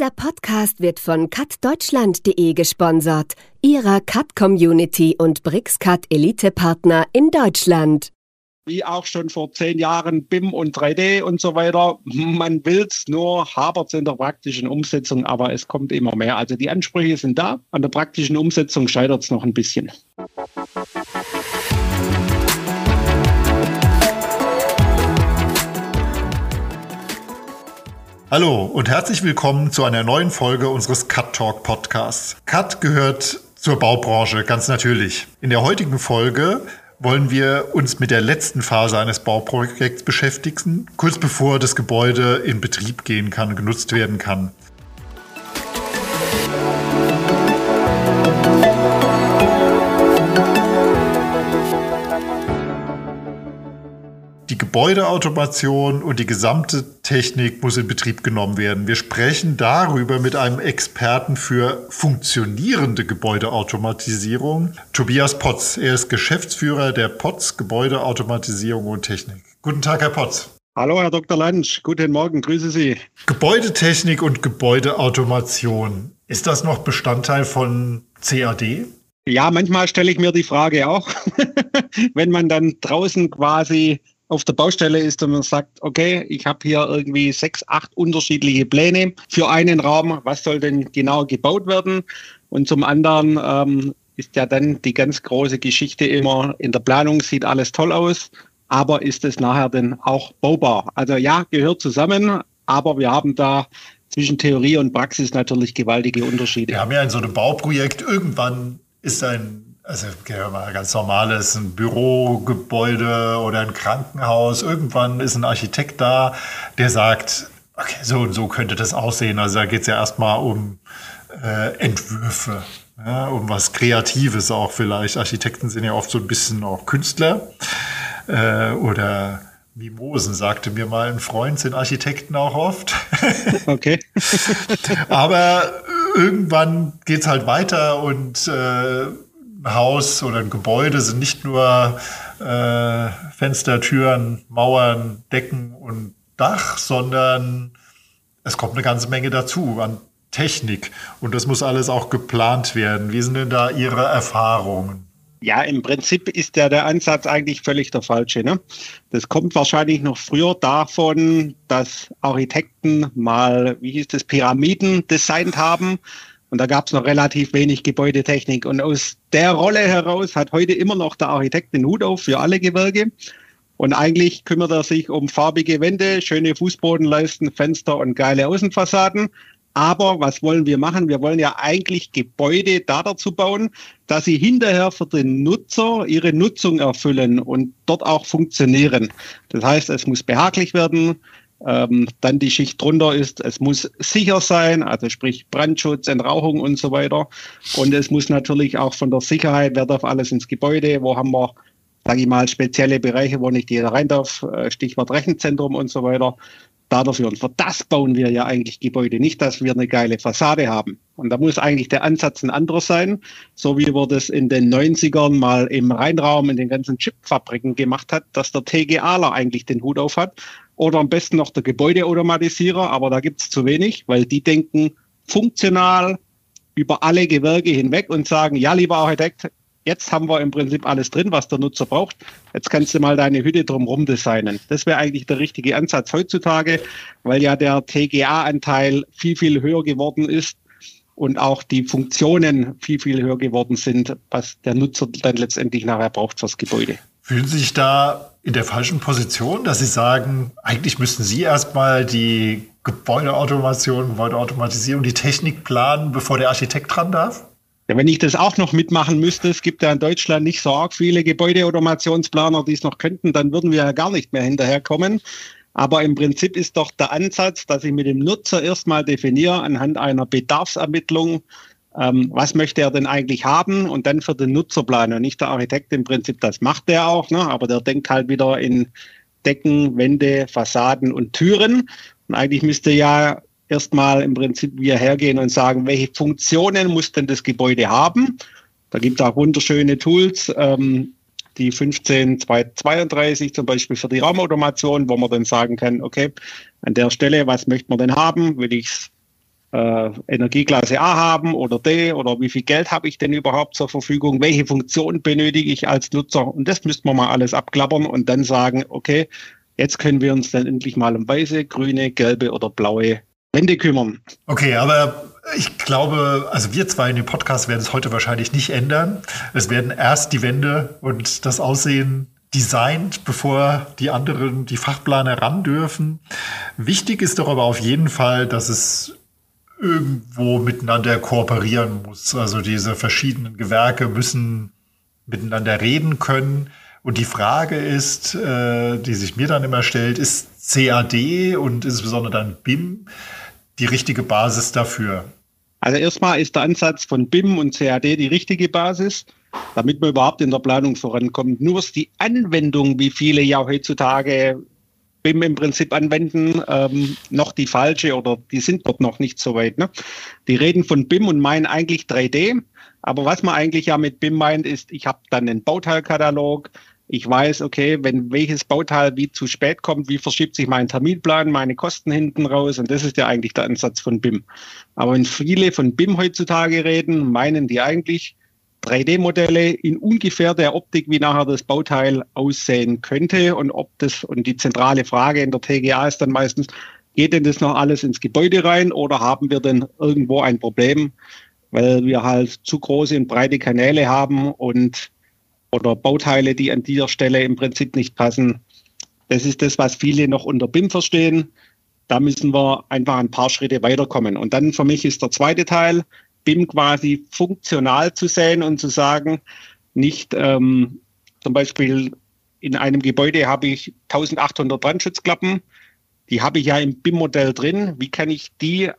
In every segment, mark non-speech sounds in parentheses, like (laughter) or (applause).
Dieser Podcast wird von cutdeutschland.de gesponsert, ihrer Cut-Community und BRICS-Cut Elite-Partner in Deutschland. Wie auch schon vor zehn Jahren BIM und 3D und so weiter. Man will es, nur hapert in der praktischen Umsetzung, aber es kommt immer mehr. Also die Ansprüche sind da, an der praktischen Umsetzung scheitert es noch ein bisschen. Hallo und herzlich willkommen zu einer neuen Folge unseres Cut Talk Podcasts. Cut gehört zur Baubranche, ganz natürlich. In der heutigen Folge wollen wir uns mit der letzten Phase eines Bauprojekts beschäftigen, kurz bevor das Gebäude in Betrieb gehen kann, genutzt werden kann. Gebäudeautomation und die gesamte Technik muss in Betrieb genommen werden. Wir sprechen darüber mit einem Experten für funktionierende Gebäudeautomatisierung, Tobias Potz. Er ist Geschäftsführer der Potz Gebäudeautomatisierung und Technik. Guten Tag, Herr Potz. Hallo, Herr Dr. Lansch. Guten Morgen, grüße Sie. Gebäudetechnik und Gebäudeautomation. Ist das noch Bestandteil von CAD? Ja, manchmal stelle ich mir die Frage auch, (laughs) wenn man dann draußen quasi auf der Baustelle ist und man sagt, okay, ich habe hier irgendwie sechs, acht unterschiedliche Pläne für einen Raum, was soll denn genau gebaut werden? Und zum anderen ähm, ist ja dann die ganz große Geschichte immer, in der Planung sieht alles toll aus, aber ist es nachher denn auch baubar? Also ja, gehört zusammen, aber wir haben da zwischen Theorie und Praxis natürlich gewaltige Unterschiede. Wir haben ja in so einem Bauprojekt irgendwann ist ein also mal ganz normales ein Bürogebäude oder ein Krankenhaus. Irgendwann ist ein Architekt da, der sagt, okay, so und so könnte das aussehen. Also da geht es ja erstmal um äh, Entwürfe, ja, um was Kreatives auch vielleicht. Architekten sind ja oft so ein bisschen auch Künstler äh, oder Mimosen, sagte mir mal ein Freund, sind Architekten auch oft. (laughs) Okay. Aber irgendwann geht es halt weiter und äh, Haus oder ein Gebäude sind nicht nur äh, Fenster, Türen, Mauern, Decken und Dach, sondern es kommt eine ganze Menge dazu an Technik. Und das muss alles auch geplant werden. Wie sind denn da Ihre Erfahrungen? Ja, im Prinzip ist ja der Ansatz eigentlich völlig der falsche. Ne? Das kommt wahrscheinlich noch früher davon, dass Architekten mal, wie hieß das, Pyramiden designt haben und da gab es noch relativ wenig Gebäudetechnik. Und aus der Rolle heraus hat heute immer noch der Architekt den Hut auf für alle Gewerke. Und eigentlich kümmert er sich um farbige Wände, schöne Fußbodenleisten, Fenster und geile Außenfassaden. Aber was wollen wir machen? Wir wollen ja eigentlich Gebäude da dazu bauen, dass sie hinterher für den Nutzer ihre Nutzung erfüllen und dort auch funktionieren. Das heißt, es muss behaglich werden, ähm, dann die Schicht drunter ist, es muss sicher sein, also sprich Brandschutz, Entrauchung und so weiter. Und es muss natürlich auch von der Sicherheit, wer darf alles ins Gebäude, wo haben wir, sage ich mal, spezielle Bereiche, wo nicht jeder rein darf, äh, Stichwort Rechenzentrum und so weiter. Da dafür. Und für das bauen wir ja eigentlich Gebäude, nicht, dass wir eine geile Fassade haben. Und da muss eigentlich der Ansatz ein anderer sein, so wie wir das in den 90ern mal im Rheinraum in den ganzen Chipfabriken gemacht hat, dass der TGAler eigentlich den Hut auf hat oder am besten noch der Gebäudeautomatisierer, aber da gibt es zu wenig, weil die denken funktional über alle Gewerke hinweg und sagen, ja, lieber Architekt, jetzt haben wir im Prinzip alles drin, was der Nutzer braucht. Jetzt kannst du mal deine Hütte drumherum designen. Das wäre eigentlich der richtige Ansatz heutzutage, weil ja der TGA-Anteil viel, viel höher geworden ist und auch die Funktionen viel, viel höher geworden sind, was der Nutzer dann letztendlich nachher braucht fürs Gebäude. Fühlen Sie sich da in der falschen Position, dass Sie sagen, eigentlich müssten Sie erstmal die Gebäudeautomation, Gebäudeautomatisierung, die Technik planen, bevor der Architekt dran darf? Ja, wenn ich das auch noch mitmachen müsste, es gibt ja in Deutschland nicht so arg viele Gebäudeautomationsplaner, die es noch könnten, dann würden wir ja gar nicht mehr hinterherkommen. Aber im Prinzip ist doch der Ansatz, dass ich mit dem Nutzer erstmal definiere anhand einer Bedarfsermittlung, ähm, was möchte er denn eigentlich haben und dann für den Nutzer planen. Nicht der Architekt im Prinzip, das macht der auch, ne? aber der denkt halt wieder in Decken, Wände, Fassaden und Türen. Und eigentlich müsste ja erstmal im Prinzip wir hergehen und sagen, welche Funktionen muss denn das Gebäude haben? Da gibt es auch wunderschöne Tools, ähm, die 15232 zum Beispiel für die Raumautomation, wo man dann sagen kann, okay, an der Stelle, was möchte man denn haben? Will ich äh, Energieklasse A haben oder D oder wie viel Geld habe ich denn überhaupt zur Verfügung, welche Funktion benötige ich als Nutzer und das müssten wir mal alles abklappern und dann sagen, okay, jetzt können wir uns dann endlich mal um weiße, grüne, gelbe oder blaue Wände kümmern. Okay, aber ich glaube, also wir zwei in dem Podcast werden es heute wahrscheinlich nicht ändern. Es werden erst die Wände und das Aussehen designt, bevor die anderen, die Fachplaner ran dürfen. Wichtig ist doch aber auf jeden Fall, dass es irgendwo miteinander kooperieren muss. Also diese verschiedenen Gewerke müssen miteinander reden können. Und die Frage ist, äh, die sich mir dann immer stellt, ist CAD und insbesondere dann BIM die richtige Basis dafür? Also erstmal ist der Ansatz von BIM und CAD die richtige Basis, damit man überhaupt in der Planung vorankommt. Nur ist die Anwendung, wie viele ja heutzutage BIM im Prinzip anwenden, ähm, noch die falsche oder die sind dort noch nicht so weit. Ne? Die reden von BIM und meinen eigentlich 3D. Aber was man eigentlich ja mit BIM meint, ist, ich habe dann einen Bauteilkatalog. Ich weiß, okay, wenn welches Bauteil wie zu spät kommt, wie verschiebt sich mein Terminplan, meine Kosten hinten raus. Und das ist ja eigentlich der Ansatz von BIM. Aber wenn viele von BIM heutzutage reden, meinen die eigentlich, 3D-Modelle in ungefähr der Optik, wie nachher das Bauteil aussehen könnte und ob das, und die zentrale Frage in der TGA ist dann meistens, geht denn das noch alles ins Gebäude rein oder haben wir denn irgendwo ein Problem, weil wir halt zu große und breite Kanäle haben und oder Bauteile, die an dieser Stelle im Prinzip nicht passen. Das ist das, was viele noch unter BIM verstehen. Da müssen wir einfach ein paar Schritte weiterkommen. Und dann für mich ist der zweite Teil, BIM quasi funktional zu sehen und zu sagen, nicht ähm, zum Beispiel in einem Gebäude habe ich 1800 Brandschutzklappen, die habe ich ja im BIM-Modell drin. Wie kann ich die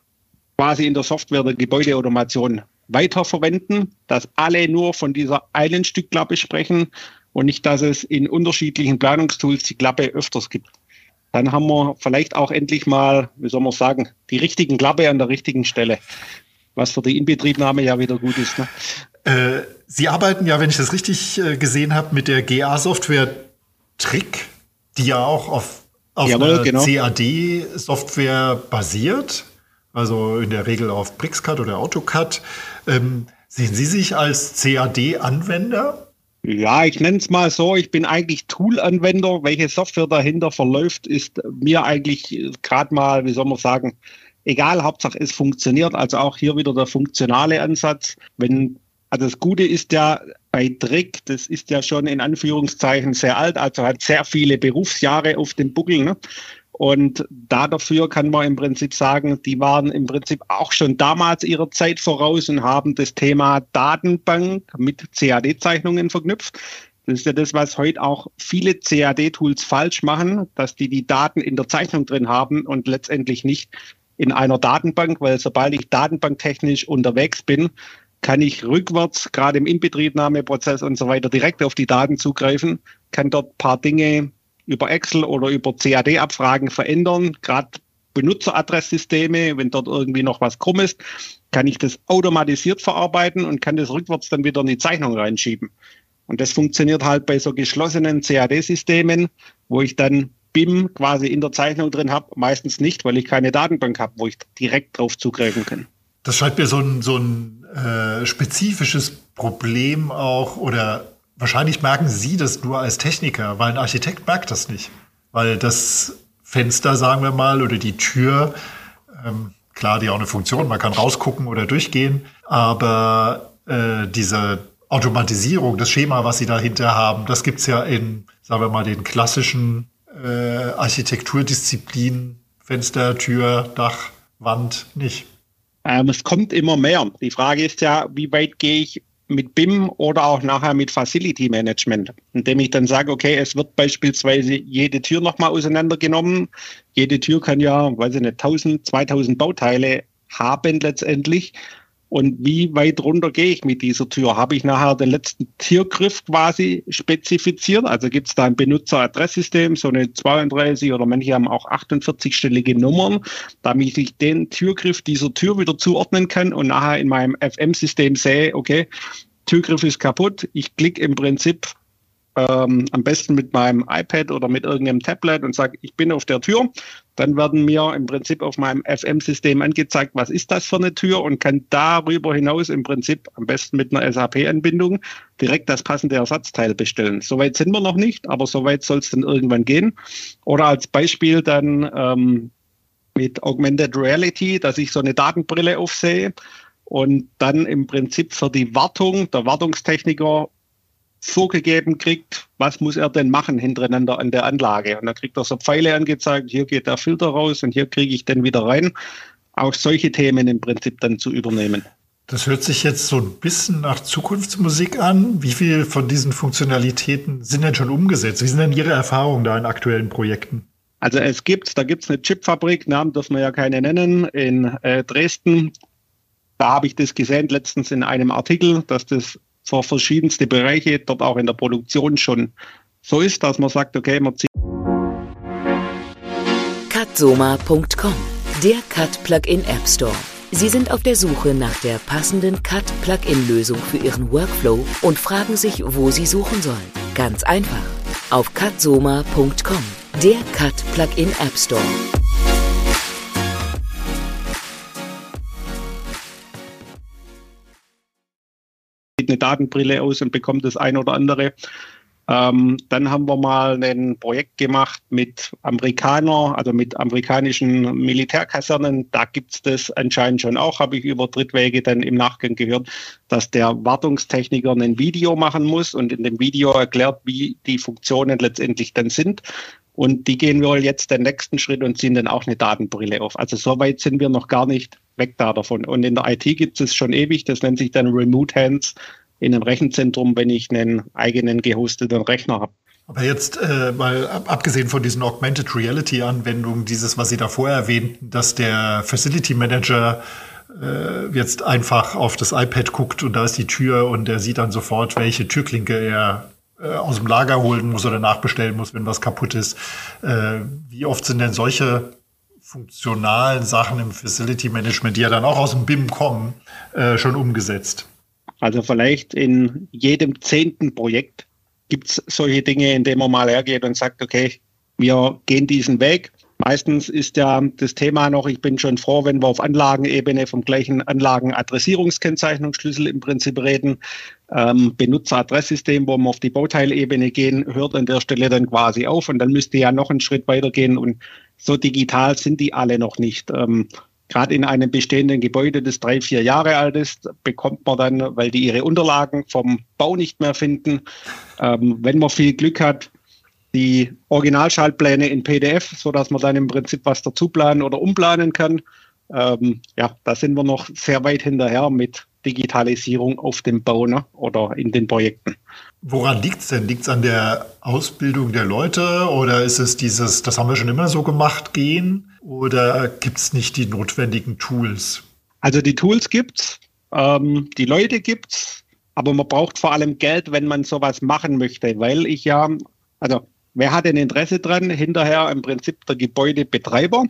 quasi in der Software der Gebäudeautomation weiterverwenden, dass alle nur von dieser einen Stückklappe sprechen und nicht, dass es in unterschiedlichen Planungstools die Klappe öfters gibt. Dann haben wir vielleicht auch endlich mal, wie soll man sagen, die richtigen Klappe an der richtigen Stelle was für die Inbetriebnahme ja wieder gut ist. Ne? Äh, Sie arbeiten ja, wenn ich das richtig äh, gesehen habe, mit der GA-Software Trick, die ja auch auf, auf Jawohl, genau. CAD-Software basiert, also in der Regel auf BricsCAD oder AutoCAD. Ähm, sehen Sie sich als CAD-Anwender? Ja, ich nenne es mal so, ich bin eigentlich Tool-Anwender. Welche Software dahinter verläuft, ist mir eigentlich gerade mal, wie soll man sagen, egal, Hauptsache es funktioniert. Also auch hier wieder der funktionale Ansatz. Wenn, also das Gute ist ja bei Trick, das ist ja schon in Anführungszeichen sehr alt, also hat sehr viele Berufsjahre auf dem Buckel. Ne? Und da dafür kann man im Prinzip sagen, die waren im Prinzip auch schon damals ihrer Zeit voraus und haben das Thema Datenbank mit CAD-Zeichnungen verknüpft. Das ist ja das, was heute auch viele CAD-Tools falsch machen, dass die die Daten in der Zeichnung drin haben und letztendlich nicht in einer Datenbank, weil sobald ich datenbanktechnisch unterwegs bin, kann ich rückwärts, gerade im Inbetriebnahmeprozess und so weiter, direkt auf die Daten zugreifen, kann dort paar Dinge über Excel oder über CAD-Abfragen verändern, gerade Benutzeradresssysteme, wenn dort irgendwie noch was krumm ist, kann ich das automatisiert verarbeiten und kann das rückwärts dann wieder in die Zeichnung reinschieben. Und das funktioniert halt bei so geschlossenen CAD-Systemen, wo ich dann BIM quasi in der Zeichnung drin habe, meistens nicht, weil ich keine Datenbank habe, wo ich direkt drauf zugreifen kann. Das scheint mir so ein, so ein äh, spezifisches Problem auch, oder wahrscheinlich merken Sie das nur als Techniker, weil ein Architekt merkt das nicht. Weil das Fenster, sagen wir mal, oder die Tür, ähm, klar, die auch eine Funktion, man kann rausgucken oder durchgehen, aber äh, diese Automatisierung, das Schema, was Sie dahinter haben, das gibt's ja in, sagen wir mal, den klassischen äh, Architekturdisziplin, Fenster, Tür, Dach, Wand nicht? Ähm, es kommt immer mehr. Die Frage ist ja, wie weit gehe ich mit BIM oder auch nachher mit Facility Management, indem ich dann sage, okay, es wird beispielsweise jede Tür nochmal auseinandergenommen. Jede Tür kann ja, weiß ich nicht, 1000, 2000 Bauteile haben letztendlich. Und wie weit runter gehe ich mit dieser Tür? Habe ich nachher den letzten Türgriff quasi spezifiziert? Also gibt es da ein Benutzeradresssystem, so eine 32 oder manche haben auch 48-stellige Nummern, damit ich den Türgriff dieser Tür wieder zuordnen kann und nachher in meinem FM-System sehe, okay, Türgriff ist kaputt. Ich klicke im Prinzip ähm, am besten mit meinem iPad oder mit irgendeinem Tablet und sage, ich bin auf der Tür. Dann werden mir im Prinzip auf meinem FM-System angezeigt, was ist das für eine Tür und kann darüber hinaus im Prinzip am besten mit einer SAP-Anbindung direkt das passende Ersatzteil bestellen. Soweit sind wir noch nicht, aber soweit soll es dann irgendwann gehen. Oder als Beispiel dann ähm, mit Augmented Reality, dass ich so eine Datenbrille aufsehe und dann im Prinzip für die Wartung der Wartungstechniker vorgegeben kriegt, was muss er denn machen hintereinander an der Anlage. Und dann kriegt er so Pfeile angezeigt, hier geht der Filter raus und hier kriege ich den wieder rein. Auch solche Themen im Prinzip dann zu übernehmen. Das hört sich jetzt so ein bisschen nach Zukunftsmusik an. Wie viel von diesen Funktionalitäten sind denn schon umgesetzt? Wie sind denn Ihre Erfahrungen da in aktuellen Projekten? Also es gibt, da gibt es eine Chipfabrik, Namen dürfen wir ja keine nennen, in äh, Dresden. Da habe ich das gesehen letztens in einem Artikel, dass das für verschiedenste Bereiche dort auch in der Produktion schon so ist, dass man sagt, okay, man zieht. Cutsoma.com, der Cut Plugin App Store. Sie sind auf der Suche nach der passenden Cut Plugin Lösung für Ihren Workflow und fragen sich, wo Sie suchen sollen. Ganz einfach. Auf cutsoma.com, der Cut Plugin App Store. Eine Datenbrille aus und bekommt das ein oder andere. Ähm, dann haben wir mal ein Projekt gemacht mit Amerikaner, also mit amerikanischen Militärkasernen. Da gibt es das anscheinend schon auch, habe ich über Drittwege dann im Nachgang gehört, dass der Wartungstechniker ein Video machen muss und in dem Video erklärt, wie die Funktionen letztendlich dann sind. Und die gehen wir jetzt den nächsten Schritt und ziehen dann auch eine Datenbrille auf. Also so weit sind wir noch gar nicht weg da davon. Und in der IT gibt es schon ewig, das nennt sich dann Remote Hands in einem Rechenzentrum, wenn ich einen eigenen gehosteten Rechner habe. Aber jetzt äh, mal abgesehen von diesen Augmented Reality Anwendungen, dieses, was Sie da vorher erwähnten, dass der Facility Manager äh, jetzt einfach auf das iPad guckt und da ist die Tür und er sieht dann sofort, welche Türklinke er äh, aus dem Lager holen muss oder nachbestellen muss, wenn was kaputt ist. Äh, wie oft sind denn solche funktionalen Sachen im Facility Management, die ja dann auch aus dem BIM kommen, äh, schon umgesetzt? Also vielleicht in jedem zehnten Projekt gibt es solche Dinge, in denen man mal hergeht und sagt, okay, wir gehen diesen Weg. Meistens ist ja das Thema noch, ich bin schon froh, wenn wir auf Anlagenebene vom gleichen Anlagenadressierungskennzeichnungsschlüssel im Prinzip reden. Ähm, Benutzeradresssystem, wo wir auf die Bauteilebene gehen, hört an der Stelle dann quasi auf und dann müsste ja noch einen Schritt weitergehen und so digital sind die alle noch nicht. Ähm, Gerade in einem bestehenden Gebäude, das drei, vier Jahre alt ist, bekommt man dann, weil die ihre Unterlagen vom Bau nicht mehr finden, ähm, wenn man viel Glück hat, die Originalschaltpläne in PDF, sodass man dann im Prinzip was dazu planen oder umplanen kann. Ähm, ja, da sind wir noch sehr weit hinterher mit Digitalisierung auf dem Bau ne, oder in den Projekten. Woran liegt es denn? Liegt es an der Ausbildung der Leute oder ist es dieses, das haben wir schon immer so gemacht, gehen? Oder gibt es nicht die notwendigen Tools? Also die Tools gibt's, ähm, die Leute gibt's, aber man braucht vor allem Geld, wenn man sowas machen möchte, weil ich ja, also wer hat ein Interesse dran? Hinterher im Prinzip der Gebäudebetreiber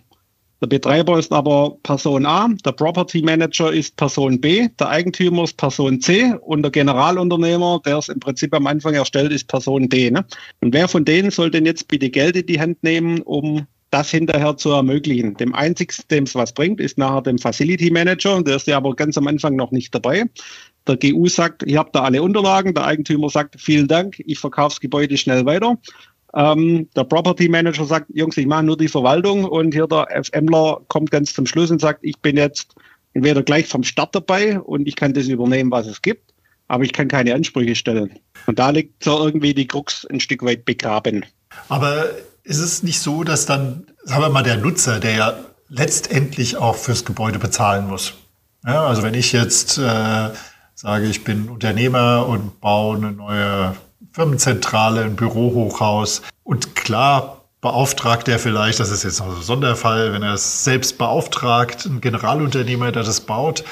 der Betreiber ist aber Person A, der Property Manager ist Person B, der Eigentümer ist Person C und der Generalunternehmer, der es im Prinzip am Anfang erstellt, ist Person D. Ne? Und wer von denen soll denn jetzt bitte Geld in die Hand nehmen, um das hinterher zu ermöglichen? Dem einzigsten, dem es was bringt, ist nachher dem Facility Manager, der ist ja aber ganz am Anfang noch nicht dabei. Der GU sagt, ihr habt da alle Unterlagen, der Eigentümer sagt, vielen Dank, ich verkaufe das Gebäude schnell weiter. Ähm, der Property Manager sagt, Jungs, ich mache nur die Verwaltung und hier der FMler kommt ganz zum Schluss und sagt, ich bin jetzt entweder gleich vom Start dabei und ich kann das übernehmen, was es gibt, aber ich kann keine Ansprüche stellen. Und da liegt so irgendwie die Krux ein Stück weit begraben. Aber ist es nicht so, dass dann, sagen wir mal, der Nutzer, der ja letztendlich auch fürs Gebäude bezahlen muss? Ja, also wenn ich jetzt äh, sage, ich bin Unternehmer und baue eine neue Firmenzentrale, ein Bürohochhaus. Und klar beauftragt er vielleicht, das ist jetzt noch ein Sonderfall, wenn er es selbst beauftragt, ein Generalunternehmer, der das baut.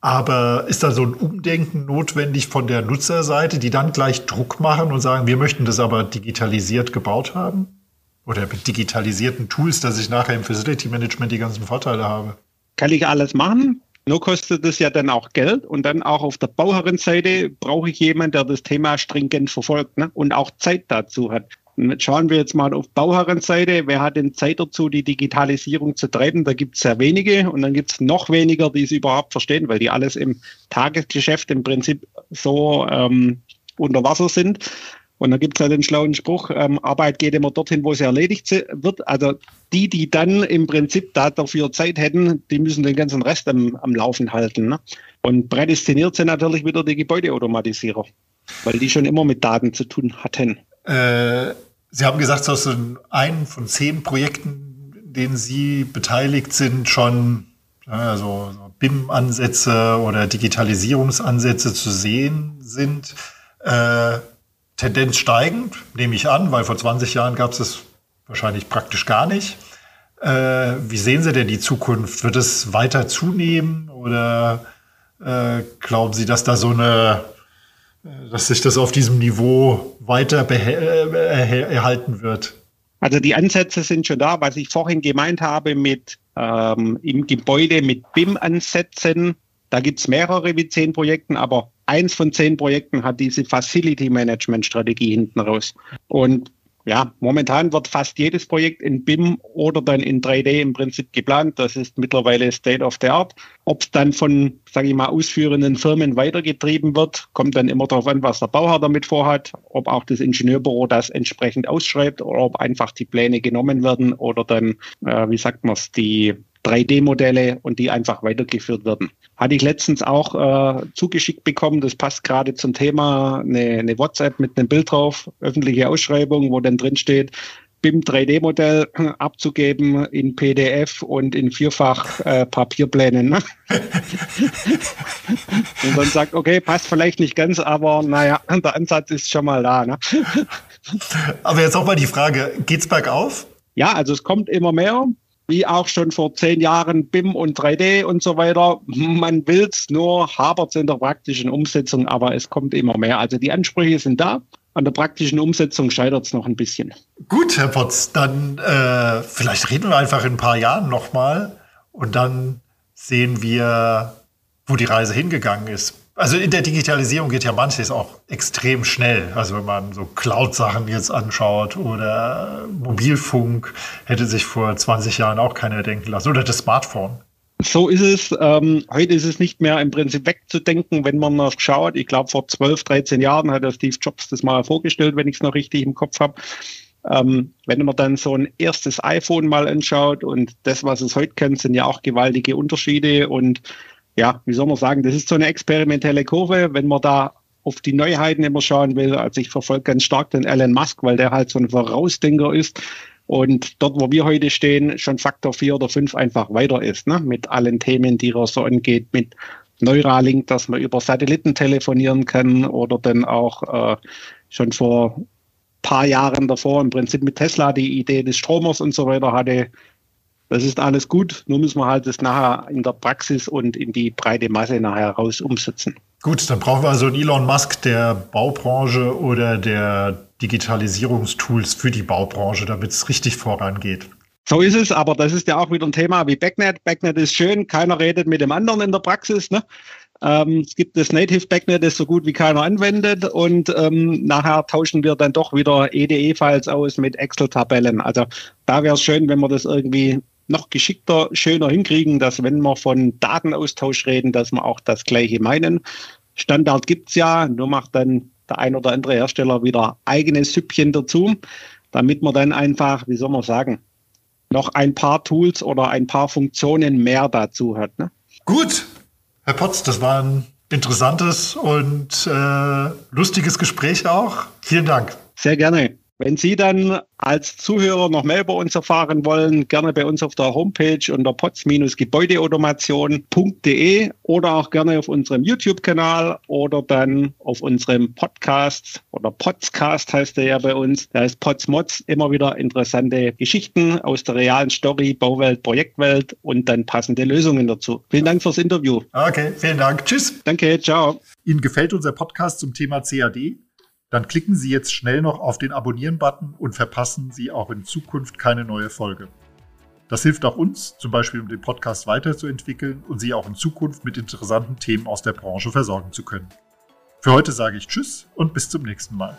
Aber ist da so ein Umdenken notwendig von der Nutzerseite, die dann gleich Druck machen und sagen, wir möchten das aber digitalisiert gebaut haben? Oder mit digitalisierten Tools, dass ich nachher im Facility Management die ganzen Vorteile habe? Kann ich alles machen? Nur kostet es ja dann auch Geld und dann auch auf der Bauherrenseite brauche ich jemanden, der das Thema stringent verfolgt ne? und auch Zeit dazu hat. Schauen wir jetzt mal auf Bauherrenseite. Wer hat denn Zeit dazu, die Digitalisierung zu treiben? Da gibt es sehr wenige und dann gibt es noch weniger, die es überhaupt verstehen, weil die alles im Tagesgeschäft im Prinzip so ähm, unter Wasser sind. Und da gibt es ja den schlauen Spruch, ähm, Arbeit geht immer dorthin, wo sie erledigt wird. Also die, die dann im Prinzip da dafür Zeit hätten, die müssen den ganzen Rest am, am Laufen halten. Ne? Und prädestiniert sind natürlich wieder die Gebäudeautomatisierer, weil die schon immer mit Daten zu tun hatten. Äh, Sie haben gesagt, dass in einem von zehn Projekten, in denen Sie beteiligt sind, schon also so BIM-Ansätze oder Digitalisierungsansätze zu sehen sind. Äh, Tendenz steigend, nehme ich an, weil vor 20 Jahren gab es es wahrscheinlich praktisch gar nicht. Äh, wie sehen Sie denn die Zukunft? Wird es weiter zunehmen oder äh, glauben Sie, dass da so eine, dass sich das auf diesem Niveau weiter äh, erhalten wird? Also die Ansätze sind schon da, was ich vorhin gemeint habe mit ähm, im Gebäude mit BIM-Ansätzen. Da gibt es mehrere wie zehn Projekten, aber eins von zehn Projekten hat diese Facility Management Strategie hinten raus. Und ja, momentan wird fast jedes Projekt in BIM oder dann in 3D im Prinzip geplant. Das ist mittlerweile State of the Art. Ob es dann von, sage ich mal, ausführenden Firmen weitergetrieben wird, kommt dann immer darauf an, was der Bauherr damit vorhat, ob auch das Ingenieurbüro das entsprechend ausschreibt oder ob einfach die Pläne genommen werden oder dann, äh, wie sagt man es, die 3D-Modelle und die einfach weitergeführt werden. Hatte ich letztens auch äh, zugeschickt bekommen, das passt gerade zum Thema, eine, eine WhatsApp mit einem Bild drauf, öffentliche Ausschreibung, wo dann drin steht, BIM 3D-Modell (clears throat) abzugeben in PDF und in vierfach äh, Papierplänen. Ne? (laughs) und dann sagt, okay, passt vielleicht nicht ganz, aber naja, (laughs) der Ansatz ist schon mal da. Ne? aber jetzt auch mal die Frage, geht's bergauf? Ja, also es kommt immer mehr wie auch schon vor zehn Jahren BIM und 3D und so weiter. Man will es, nur hapert es in der praktischen Umsetzung, aber es kommt immer mehr. Also die Ansprüche sind da. An der praktischen Umsetzung scheitert es noch ein bisschen. Gut, Herr Potz, dann äh, vielleicht reden wir einfach in ein paar Jahren nochmal und dann sehen wir, wo die Reise hingegangen ist. Also in der Digitalisierung geht ja manches auch extrem schnell. Also wenn man so Cloud-Sachen jetzt anschaut oder Mobilfunk, hätte sich vor 20 Jahren auch keiner denken lassen. Oder das Smartphone. So ist es. Ähm, heute ist es nicht mehr im Prinzip wegzudenken, wenn man noch schaut. Ich glaube, vor 12, 13 Jahren hat der Steve Jobs das mal vorgestellt, wenn ich es noch richtig im Kopf habe. Ähm, wenn man dann so ein erstes iPhone mal anschaut und das, was es heute kennt, sind ja auch gewaltige Unterschiede und ja, wie soll man sagen, das ist so eine experimentelle Kurve, wenn man da auf die Neuheiten immer schauen will. Also ich verfolge ganz stark den Elon Musk, weil der halt so ein Vorausdenker ist und dort, wo wir heute stehen, schon Faktor 4 oder 5 einfach weiter ist, ne? mit allen Themen, die er so angeht, mit Neuralink, dass man über Satelliten telefonieren kann oder dann auch äh, schon vor paar Jahren davor im Prinzip mit Tesla die Idee des Stromers und so weiter hatte, das ist alles gut, nur müssen wir halt das nachher in der Praxis und in die breite Masse nachher raus umsetzen. Gut, dann brauchen wir also einen Elon Musk der Baubranche oder der Digitalisierungstools für die Baubranche, damit es richtig vorangeht. So ist es, aber das ist ja auch wieder ein Thema wie Backnet. Backnet ist schön, keiner redet mit dem anderen in der Praxis. Ne? Ähm, es gibt das Native Backnet, das so gut wie keiner anwendet und ähm, nachher tauschen wir dann doch wieder EDE-Files aus mit Excel-Tabellen. Also da wäre es schön, wenn wir das irgendwie noch geschickter, schöner hinkriegen, dass wenn wir von Datenaustausch reden, dass wir auch das Gleiche meinen. Standard gibt es ja, nur macht dann der ein oder andere Hersteller wieder eigenes Süppchen dazu, damit man dann einfach, wie soll man sagen, noch ein paar Tools oder ein paar Funktionen mehr dazu hat. Ne? Gut, Herr Potz, das war ein interessantes und äh, lustiges Gespräch auch. Vielen Dank. Sehr gerne. Wenn Sie dann als Zuhörer noch mehr über uns erfahren wollen, gerne bei uns auf der Homepage unter pots-gebäudeautomation.de oder auch gerne auf unserem YouTube-Kanal oder dann auf unserem Podcast oder Potscast heißt der ja bei uns. Da ist Potsmods immer wieder interessante Geschichten aus der realen Story, Bauwelt, Projektwelt und dann passende Lösungen dazu. Vielen Dank fürs Interview. Okay, vielen Dank. Tschüss. Danke, ciao. Ihnen gefällt unser Podcast zum Thema CAD? Dann klicken Sie jetzt schnell noch auf den Abonnieren-Button und verpassen Sie auch in Zukunft keine neue Folge. Das hilft auch uns, zum Beispiel um den Podcast weiterzuentwickeln und Sie auch in Zukunft mit interessanten Themen aus der Branche versorgen zu können. Für heute sage ich Tschüss und bis zum nächsten Mal.